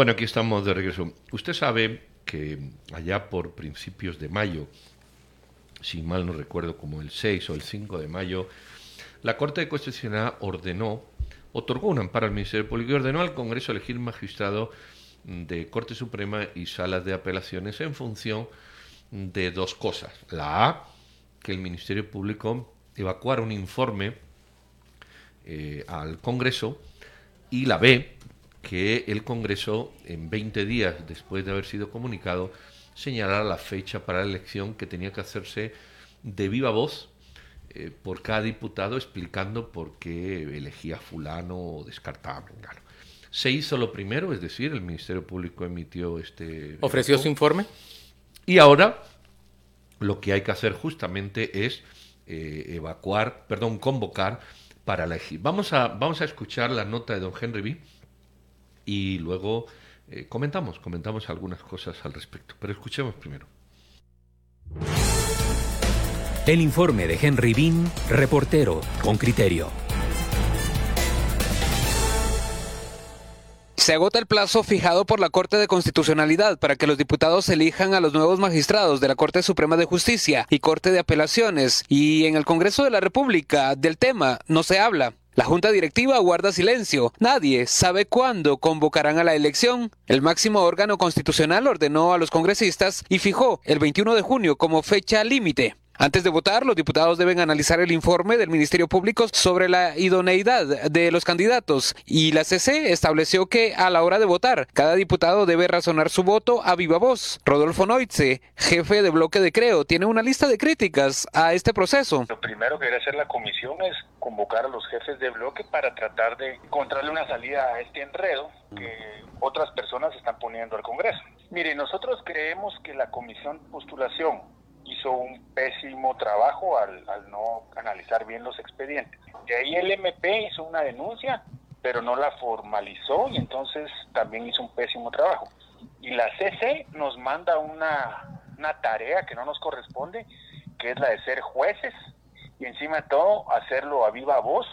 Bueno, aquí estamos de regreso. Usted sabe que allá por principios de mayo, si mal no recuerdo, como el 6 o el 5 de mayo, la Corte de Constitucional ordenó, otorgó un amparo al Ministerio Público y ordenó al Congreso elegir magistrado de Corte Suprema y salas de apelaciones en función de dos cosas. La A, que el Ministerio Público evacuara un informe eh, al Congreso y la B, que el Congreso, en 20 días después de haber sido comunicado, señalara la fecha para la elección que tenía que hacerse de viva voz eh, por cada diputado explicando por qué elegía fulano o descartaba a Se hizo lo primero, es decir, el Ministerio Público emitió este... ¿Ofreció su informe? Y ahora lo que hay que hacer justamente es eh, evacuar, perdón, convocar para elegir. Vamos a, vamos a escuchar la nota de don Henry B. Y luego eh, comentamos, comentamos algunas cosas al respecto. Pero escuchemos primero. El informe de Henry Bean, reportero con criterio. Se agota el plazo fijado por la Corte de Constitucionalidad para que los diputados elijan a los nuevos magistrados de la Corte Suprema de Justicia y Corte de Apelaciones, y en el Congreso de la República del tema no se habla. La Junta Directiva guarda silencio. Nadie sabe cuándo convocarán a la elección. El máximo órgano constitucional ordenó a los congresistas y fijó el 21 de junio como fecha límite. Antes de votar, los diputados deben analizar el informe del Ministerio Público sobre la idoneidad de los candidatos y la CC estableció que a la hora de votar, cada diputado debe razonar su voto a viva voz. Rodolfo Noitze, jefe de bloque de Creo, tiene una lista de críticas a este proceso. Lo primero que debe hacer la comisión es convocar a los jefes de bloque para tratar de encontrarle una salida a este enredo que otras personas están poniendo al Congreso. Mire, nosotros creemos que la comisión postulación hizo un pésimo trabajo al, no analizar bien los expedientes. De ahí el MP hizo una denuncia, pero no la formalizó y entonces también hizo un pésimo trabajo. Y la CC nos manda una, una tarea que no nos corresponde, que es la de ser jueces y encima de todo hacerlo a viva voz,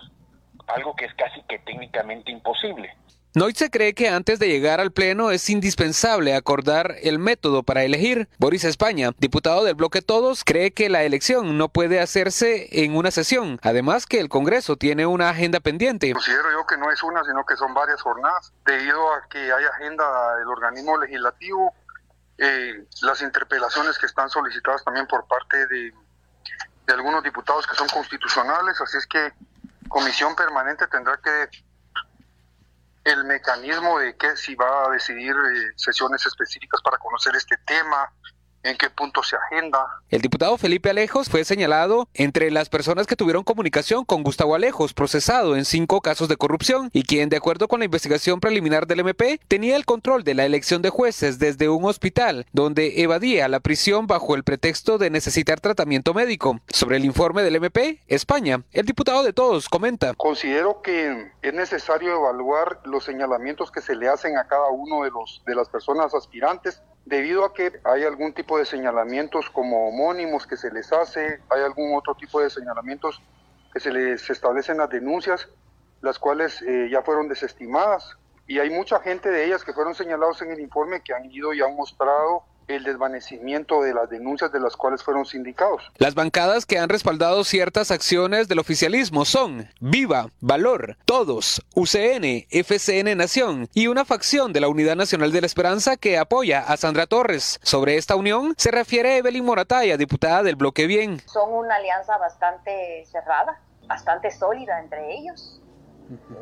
algo que es casi que técnicamente imposible. Noit cree que antes de llegar al Pleno es indispensable acordar el método para elegir. Boris España, diputado del bloque Todos, cree que la elección no puede hacerse en una sesión. Además que el Congreso tiene una agenda pendiente. Considero yo que no es una, sino que son varias jornadas. Debido a que hay agenda del organismo legislativo, eh, las interpelaciones que están solicitadas también por parte de, de algunos diputados que son constitucionales, así es que comisión permanente tendrá que el mecanismo de que si va a decidir eh, sesiones específicas para conocer este tema, en qué punto se agenda. El diputado Felipe Alejos fue señalado entre las personas que tuvieron comunicación con Gustavo Alejos, procesado en cinco casos de corrupción, y quien, de acuerdo con la investigación preliminar del MP, tenía el control de la elección de jueces desde un hospital, donde evadía la prisión bajo el pretexto de necesitar tratamiento médico. Sobre el informe del MP, España, el diputado de todos comenta. Considero que es necesario evaluar los señalamientos que se le hacen a cada uno de los de las personas aspirantes debido a que hay algún tipo de señalamientos como homónimos que se les hace, hay algún otro tipo de señalamientos que se les establecen las denuncias, las cuales eh, ya fueron desestimadas. Y hay mucha gente de ellas que fueron señalados en el informe que han ido y han mostrado el desvanecimiento de las denuncias de las cuales fueron sindicados. Las bancadas que han respaldado ciertas acciones del oficialismo son Viva, Valor, Todos, UCN, FCN Nación y una facción de la Unidad Nacional de la Esperanza que apoya a Sandra Torres. Sobre esta unión se refiere Evelyn Morataya, diputada del Bloque Bien. Son una alianza bastante cerrada, bastante sólida entre ellos,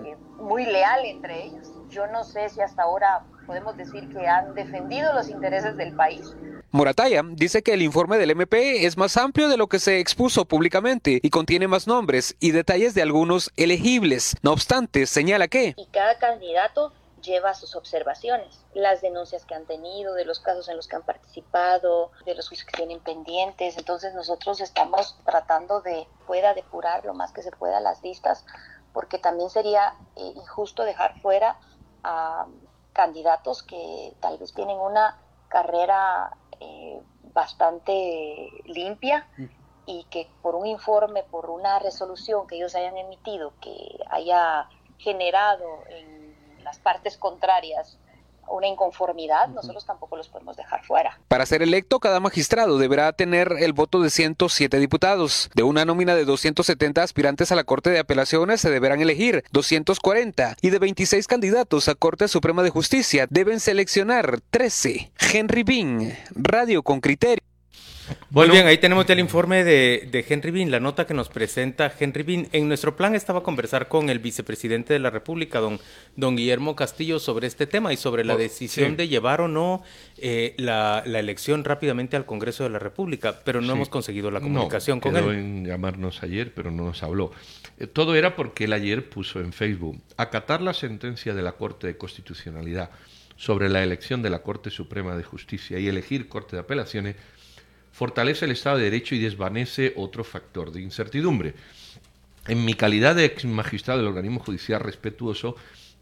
eh, muy leal entre ellos. Yo no sé si hasta ahora podemos decir que han defendido los intereses del país. Morataya dice que el informe del MP es más amplio de lo que se expuso públicamente y contiene más nombres y detalles de algunos elegibles. No obstante, señala que... Y cada candidato lleva sus observaciones, las denuncias que han tenido, de los casos en los que han participado, de los juicios que tienen pendientes. Entonces nosotros estamos tratando de pueda depurar lo más que se pueda las listas, porque también sería eh, injusto dejar fuera a candidatos que tal vez tienen una carrera eh, bastante limpia mm. y que por un informe, por una resolución que ellos hayan emitido, que haya generado en las partes contrarias una inconformidad, nosotros tampoco los podemos dejar fuera. Para ser electo, cada magistrado deberá tener el voto de 107 diputados. De una nómina de 270 aspirantes a la Corte de Apelaciones se deberán elegir 240 y de 26 candidatos a Corte Suprema de Justicia deben seleccionar 13. Henry Bean, Radio con Criterio. Muy bien, ahí tenemos ya el informe de, Henry Bean, la nota que nos presenta Henry Bean. En nuestro plan estaba conversar con el vicepresidente de la República, don, don Guillermo Castillo, sobre este tema y sobre la oh, decisión de llevar o no eh, la, elección rápidamente al Congreso de la República, pero no hemos conseguido la comunicación con quedó él. en llamarnos ayer, pero no nos habló. Eh, todo era porque él ayer puso en Facebook acatar la sentencia de la Corte de Constitucionalidad sobre la elección de la Corte Suprema de Justicia y elegir Corte de Apelaciones fortalece el Estado de Derecho y desvanece otro factor de incertidumbre. En mi calidad de ex magistrado del organismo judicial respetuoso,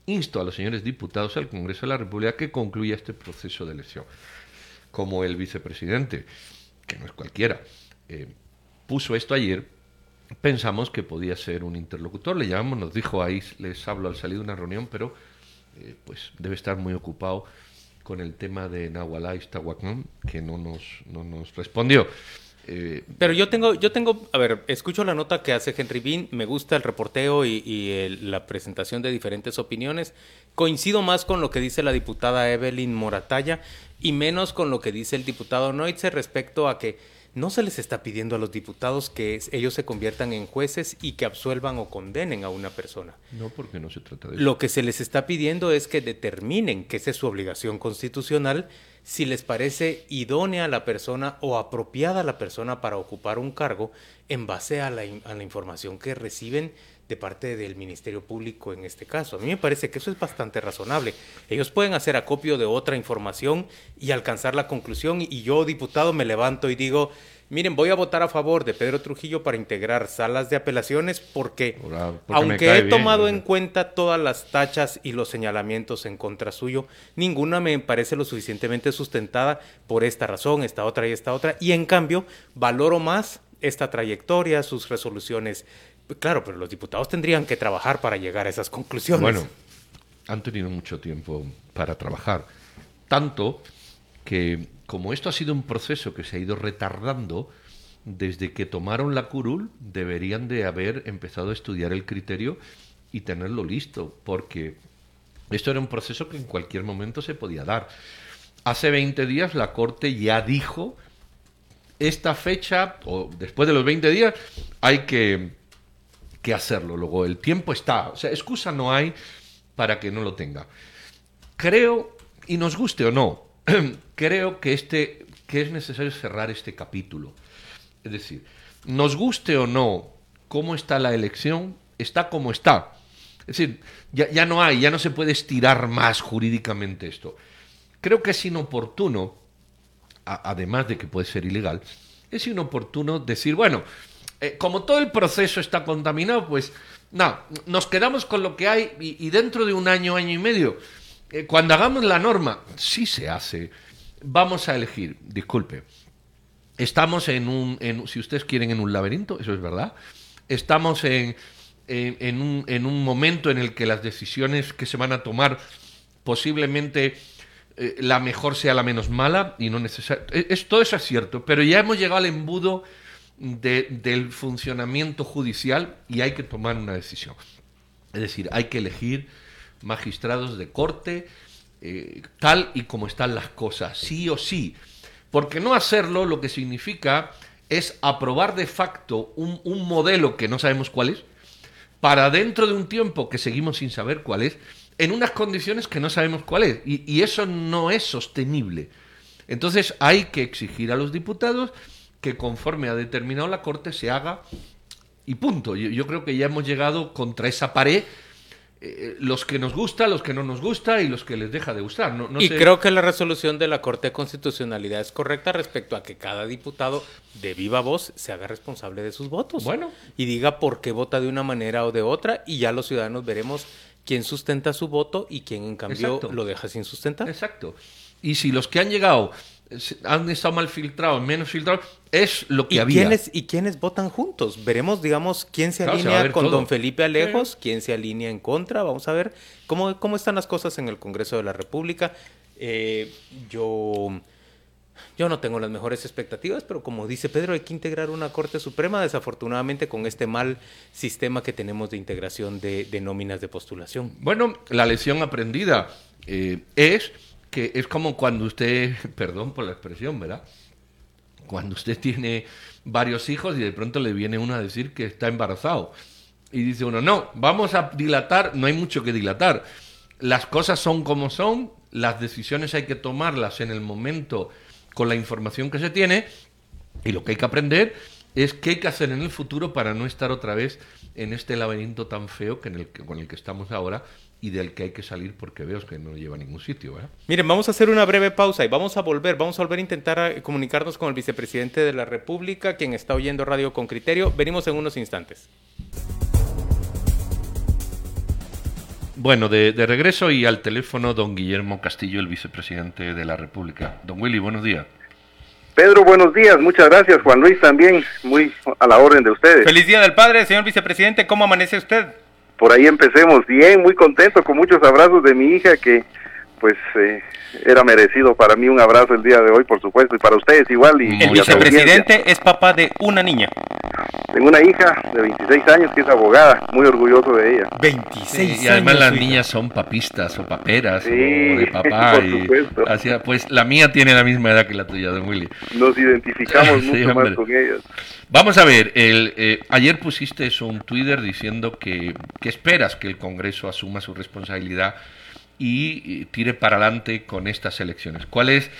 insto a los señores diputados al Congreso de la República que concluya este proceso de elección. Como el vicepresidente, que no es cualquiera, eh, puso esto ayer, pensamos que podía ser un interlocutor. Le llamamos, nos dijo ahí, les hablo al salir de una reunión, pero eh, pues debe estar muy ocupado con el tema de Nahualá que no nos, no nos respondió. Eh, Pero yo tengo, yo tengo, a ver, escucho la nota que hace Henry Bean, me gusta el reporteo y, la presentación de diferentes opiniones. Coincido más con lo que dice la diputada Evelyn Moratalla y menos con lo que dice el diputado Noitze respecto a que no se les está pidiendo a los diputados que ellos se conviertan en jueces y que absuelvan o condenen a una persona. No, porque no se trata de eso. Lo que se les está pidiendo es que determinen, que esa es su obligación constitucional, si les parece idónea la persona o apropiada la persona para ocupar un cargo en base a la, a la información que reciben de parte del Ministerio Público en este caso. A mí me parece que eso es bastante razonable. Ellos pueden hacer acopio de otra información y alcanzar la conclusión y yo, diputado, me levanto y digo, miren, voy a votar a favor de Pedro Trujillo para integrar salas de apelaciones porque, aunque he tomado en cuenta todas las tachas y los señalamientos en contra suyo, ninguna me parece lo suficientemente sustentada por esta razón, esta otra y esta otra. Y en cambio, valoro más esta trayectoria, sus resoluciones Claro, pero los diputados tendrían que trabajar para llegar a esas conclusiones. Bueno, han tenido mucho tiempo para trabajar. Tanto que, como esto ha sido un proceso que se ha ido retardando, desde que tomaron la curul, deberían de haber empezado a estudiar el criterio y tenerlo listo, porque esto era un proceso que en cualquier momento se podía dar. Hace 20 días la Corte ya dijo, esta fecha, o después de los 20 días, hay que que hacerlo. Luego, el tiempo está. O sea, excusa no hay para que no lo tenga. Creo, y nos guste o no, creo que, este, que es necesario cerrar este capítulo. Es decir, nos guste o no cómo está la elección, está como está. Es decir, ya, ya no hay, ya no se puede estirar más jurídicamente esto. Creo que es inoportuno, además de que puede ser ilegal, es inoportuno decir, bueno, eh, como todo el proceso está contaminado, pues no, nos quedamos con lo que hay y, dentro de un año, año y medio, eh, cuando hagamos la norma, sí se hace, vamos a elegir, disculpe, estamos en un, si ustedes quieren, en un laberinto, eso es verdad, estamos en, en, un, en un momento en el que las decisiones que se van a tomar posiblemente... Eh, la mejor sea la menos mala y no necesariamente... todo eso es cierto, pero ya hemos llegado al embudo del funcionamiento judicial y hay que tomar una decisión. Es decir, hay que elegir magistrados de corte eh, tal y como están las cosas, sí o sí. Porque no hacerlo lo que significa es aprobar de facto un, modelo que no sabemos cuál es, para dentro de un tiempo que seguimos sin saber cuál es, en unas condiciones que no sabemos cuál es. Y eso no es sostenible. Entonces hay que exigir a los diputados que conforme ha determinado la Corte se haga y punto. Yo, creo que ya hemos llegado contra esa pared. Eh, los que nos gusta, los que no nos gusta y los que les deja de gustar. No, y creo que la resolución de la Corte de Constitucionalidad es correcta respecto a que cada diputado de viva voz se haga responsable de sus votos. Bueno. Y diga por qué vota de una manera o de otra y ya los ciudadanos veremos quién sustenta su voto y quién en cambio lo deja sin sustentar. Exacto. Y si los que han llegado han estado mal filtrados, menos filtrados, es lo que ¿Y había. Quiénes, ¿Y quiénes votan juntos? Veremos, digamos, quién se alinea con don Felipe Alejos, quién se alinea en contra. Vamos a ver cómo, cómo están las cosas en el Congreso de la República. Eh, yo, yo no tengo las mejores expectativas, pero como dice Pedro, hay que integrar una Corte Suprema, desafortunadamente, con este mal sistema que tenemos de integración de, nóminas de postulación. Bueno, la lección aprendida eh, es que es como cuando usted, perdón por la expresión, ¿verdad? Cuando usted tiene varios hijos y de pronto le viene uno a decir que está embarazado. Y dice uno, no, vamos a dilatar, no hay mucho que dilatar. Las cosas son como son, las decisiones hay que tomarlas en el momento con la información que se tiene y lo que hay que aprender es qué hay que hacer en el futuro para no estar otra vez en este laberinto tan feo que en el con el que estamos ahora y del que hay que salir porque veo que no lleva a ningún sitio. Miren, vamos a hacer una breve pausa y vamos a volver, vamos a volver a intentar eh, comunicarnos con el vicepresidente de la República, quien está oyendo Radio con Criterio. Venimos en unos instantes. Bueno, de, de, regreso y al teléfono don Guillermo Castillo, el vicepresidente de la República. Don Willy, buenos días. Pedro, buenos días. Muchas gracias. Juan Luis también, muy a la orden de ustedes. Feliz Día del Padre, señor vicepresidente. ¿Cómo amanece usted? Por ahí empecemos bien, muy contento, con muchos abrazos de mi hija que pues eh, era merecido para mí un abrazo el día de hoy, por supuesto, y para ustedes igual. Y el vicepresidente es papá de una niña. Tengo una hija de 26 años que es abogada, muy orgulloso de ella. 26 Y además las niñas son papistas o paperas o de papá. Por y supuesto. pues la mía tiene la misma edad que la tuya, don Willy. Nos identificamos mucho más con ellas. Vamos a ver, el, eh, ayer pusiste un Twitter diciendo que, que esperas que el Congreso asuma su responsabilidad y tire para adelante con estas elecciones. ¿Cuál es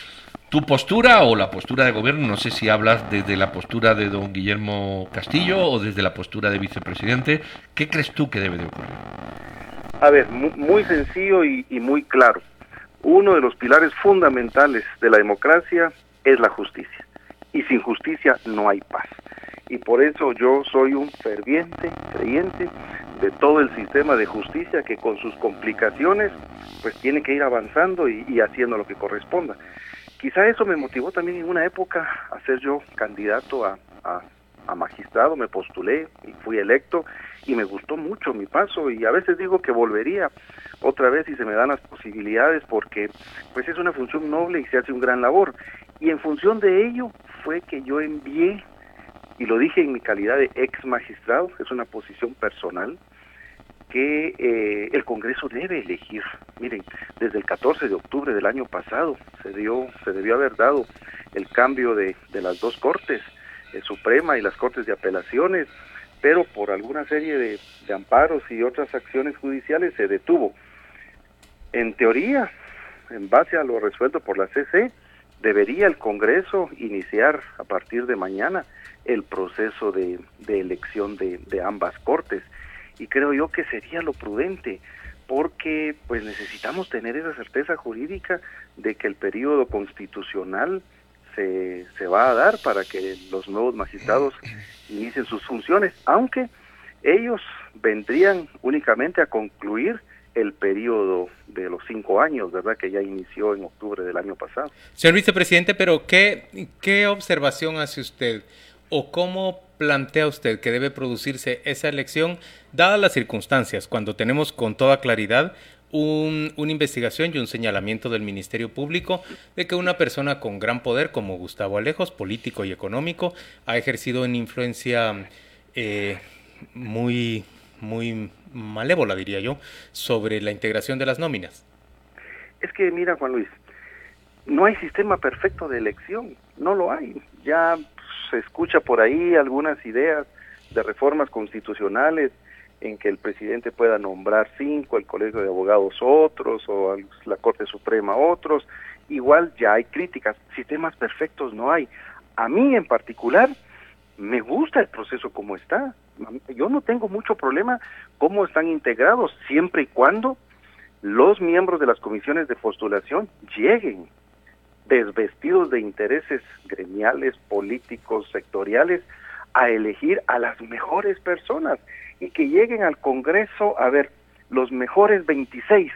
tu postura o la postura de gobierno? No sé si hablas desde la postura de don Guillermo Castillo o desde la postura de vicepresidente. ¿Qué crees tú que debe de ocurrir? A ver, muy sencillo y muy claro. Uno de los pilares fundamentales de la democracia es la justicia. Y sin justicia no hay paz y por eso yo soy un ferviente creyente de todo el sistema de justicia que con sus complicaciones pues tiene que ir avanzando y, haciendo lo que corresponda. Quizá eso me motivó también en una época a ser yo candidato a, a magistrado, me postulé y fui electo y me gustó mucho mi paso. Y a veces digo que volvería otra vez si se me dan las posibilidades porque pues es una función noble y se hace un gran labor. Y en función de ello fue que yo envié y lo dije en mi calidad de ex magistrado, es una posición personal, que eh, el Congreso debe elegir. Miren, desde el 14 de octubre del año pasado se dio, se debió haber dado el cambio de, las dos cortes, eh, Suprema y las cortes de apelaciones, pero por alguna serie de, de amparos y otras acciones judiciales se detuvo. En teoría, en base a lo resuelto por la CC, debería el Congreso iniciar a partir de mañana el proceso de, elección de, ambas cortes. Y creo yo que sería lo prudente, porque pues necesitamos tener esa certeza jurídica de que el periodo constitucional se, se va a dar para que los nuevos magistrados inicien sus funciones, aunque ellos vendrían únicamente a concluir el periodo de los cinco años, ¿verdad? Que ya inició en octubre del año pasado. Señor vicepresidente, pero ¿qué, qué observación hace usted o cómo plantea usted que debe producirse esa elección, dadas las circunstancias, cuando tenemos con toda claridad un, una investigación y un señalamiento del Ministerio Público de que una persona con gran poder como Gustavo Alejos, político y económico, ha ejercido una influencia eh, muy, muy malévola, diría yo, sobre la integración de las nóminas? Es que, mira, Juan Luis, no hay sistema perfecto de elección, no lo hay. Ya se escucha por ahí algunas ideas de reformas constitucionales en que el presidente pueda nombrar cinco, el Colegio de Abogados otros, o la Corte Suprema otros. Igual ya hay críticas, sistemas perfectos no hay. A mí en particular me gusta el proceso como está. Yo no tengo mucho problema cómo están integrados, siempre y cuando los miembros de las comisiones de postulación lleguen desvestidos de intereses gremiales, políticos, sectoriales, a elegir a las mejores personas y que lleguen al Congreso a ver los mejores 26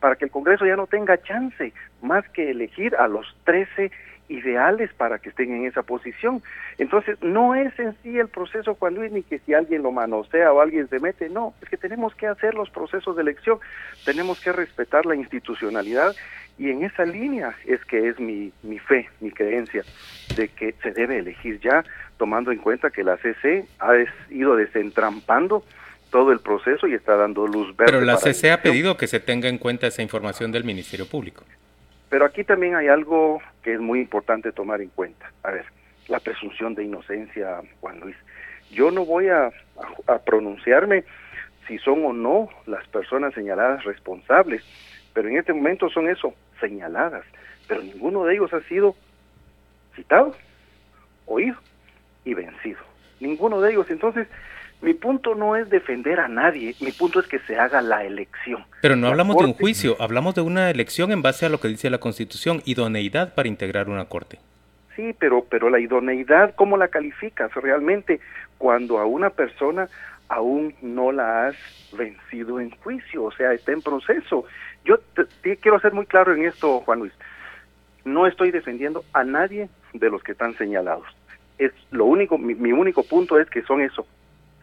para que el Congreso ya no tenga chance más que elegir a los 13 ideales para que estén en esa posición. Entonces, no es en sí el proceso, Juan Luis, ni que si alguien lo manosea o alguien se mete, no, es que tenemos que hacer los procesos de elección, tenemos que respetar la institucionalidad y en esa línea es que es mi, mi fe, mi creencia, de que se debe elegir ya, tomando en cuenta que la CC ha ido desentrampando todo el proceso y está dando luz verde. Pero la CC ha pedido que se tenga en cuenta esa información del Ministerio Público. Pero aquí también hay algo que es muy importante tomar en cuenta. A ver, la presunción de inocencia, Juan Luis. Yo no voy a, a, pronunciarme si son o no las personas señaladas responsables, pero en este momento son eso, señaladas, pero ninguno de ellos ha sido citado, oído y vencido. Ninguno de ellos. Entonces, mi punto no es defender a nadie, mi punto es que se haga la elección. Pero no hablamos de un juicio, hablamos de una elección en base a lo que dice la Constitución, idoneidad para integrar una corte. Sí, pero, pero la idoneidad, ¿cómo la calificas realmente cuando a una persona aún no la has vencido en juicio? O sea, está en proceso. Yo te, quiero ser muy claro en esto, Juan Luis. No estoy defendiendo a nadie de los que están señalados. Es lo único, mi único punto es que son eso,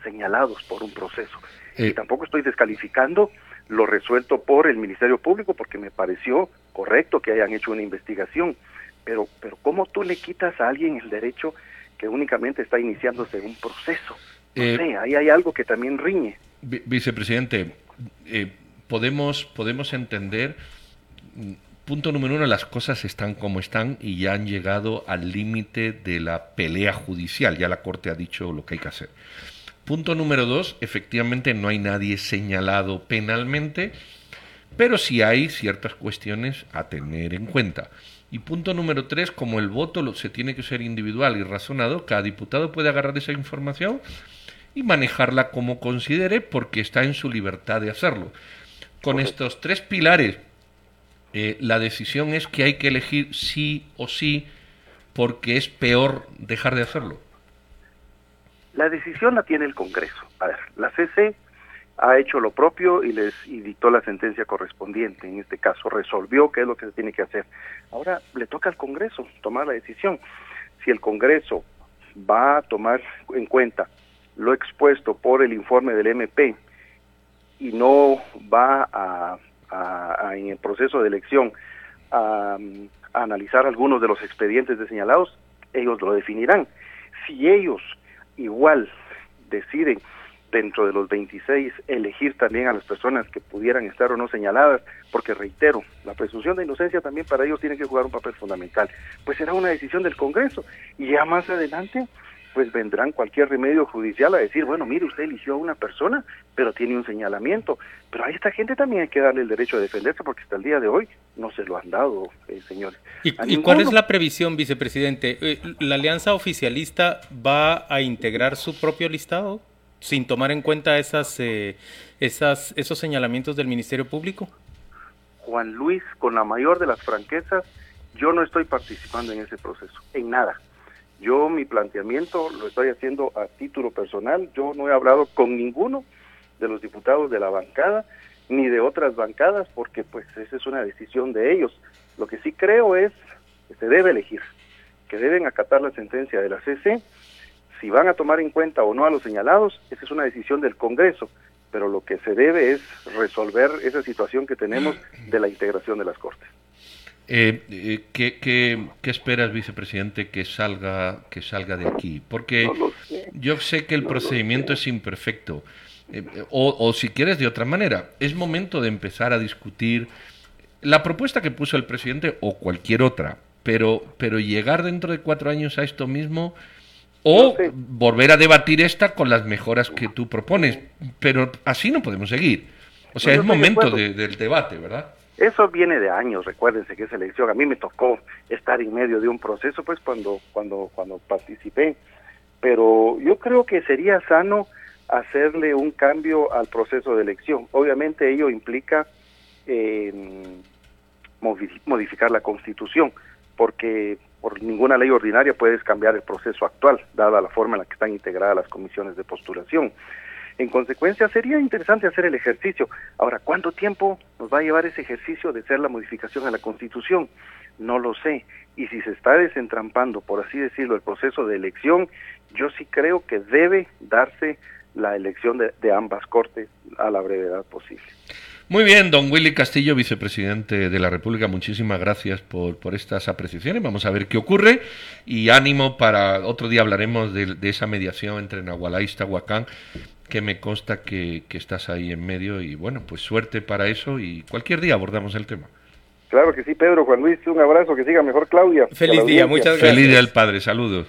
señalados por un proceso. Y eh. tampoco estoy descalificando lo resuelto por el Ministerio Público porque me pareció correcto que hayan hecho una investigación. Pero, pero ¿cómo tú le quitas a alguien el derecho que únicamente está iniciándose un proceso? No eh, sé, ahí hay algo que también riñe. Vicepresidente, eh, podemos, podemos entender, mm, punto número uno, las cosas están como están y ya han llegado al límite de la pelea judicial, ya la Corte ha dicho lo que hay que hacer. Punto número dos, efectivamente no hay nadie señalado penalmente, pero sí hay ciertas cuestiones a tener en cuenta. Y punto número tres, como el voto se tiene que ser individual y razonado, cada diputado puede agarrar esa información y manejarla como considere porque está en su libertad de hacerlo. Con estos tres pilares, eh, la decisión es que hay que elegir sí o sí porque es peor dejar de hacerlo. La decisión la tiene el Congreso. A ver, la CC ha hecho lo propio y les dictó la sentencia correspondiente. En este caso, resolvió qué es lo que se tiene que hacer. Ahora le toca al Congreso tomar la decisión. Si el Congreso va a tomar en cuenta lo expuesto por el informe del MP y no va a, en el proceso de elección a, a analizar algunos de los expedientes de señalados, ellos lo definirán. Si ellos igual deciden dentro de los 26 elegir también a las personas que pudieran estar o no señaladas, porque reitero, la presunción de inocencia también para ellos tiene que jugar un papel fundamental. Pues será una decisión del Congreso y ya más adelante pues vendrán cualquier remedio judicial a decir, bueno, mire, usted eligió a una persona, pero tiene un señalamiento. Pero a esta gente también hay que darle el derecho a defenderse porque hasta el día de hoy no se lo han dado, eh, señores. ¿Y, cuál es la previsión, vicepresidente? Eh, ¿La alianza oficialista va a integrar su propio listado sin tomar en cuenta esas, eh, esas, esos señalamientos del Ministerio Público? Juan Luis, con la mayor de las franquezas, yo no estoy participando en ese proceso, en nada. Yo mi planteamiento lo estoy haciendo a título personal. Yo no he hablado con ninguno de los diputados de la bancada ni de otras bancadas porque pues esa es una decisión de ellos. Lo que sí creo es que se debe elegir, que deben acatar la sentencia de la CC. Si van a tomar en cuenta o no a los señalados, esa es una decisión del Congreso, pero lo que se debe es resolver esa situación que tenemos de la integración de las Cortes. Eh, eh, ¿qué, qué, esperas, vicepresidente, que salga, que salga de aquí? Porque yo sé que el procedimiento es imperfecto. Eh, o, o, si quieres de otra manera, es momento de empezar a discutir la propuesta que puso el presidente o cualquier otra, pero, pero llegar dentro de cuatro años a esto mismo o volver a debatir esta con las mejoras que tú propones. Pero así no podemos seguir. O sea, es momento del debate, ¿verdad? Eso viene de años, recuérdense que esa elección, a mí me tocó estar en medio de un proceso, pues cuando, cuando, cuando participé, pero yo creo que sería sano hacerle un cambio al proceso de elección. Obviamente ello implica eh, modificar la constitución, porque por ninguna ley ordinaria puedes cambiar el proceso actual, dada la forma en la que están integradas las comisiones de postulación. En consecuencia, sería interesante hacer el ejercicio. Ahora, ¿cuánto tiempo nos va a llevar ese ejercicio de hacer la modificación a la Constitución? No lo sé. Y si se está desentrampando, por así decirlo, el proceso de elección, yo sí creo que debe darse la elección de, ambas cortes a la brevedad posible. Muy bien, don Willy Castillo, vicepresidente de la República, muchísimas gracias por, por estas apreciaciones. Vamos a ver qué ocurre y ánimo para otro día hablaremos de, de esa mediación entre Nahualá y Tahuacán, que me consta que, que, estás ahí en medio y bueno, pues suerte para eso y cualquier día abordamos el tema. Claro que sí, Pedro, Juan Luis, un abrazo, que siga mejor Claudia. Feliz día, muchas gracias. Feliz día del padre, saludos.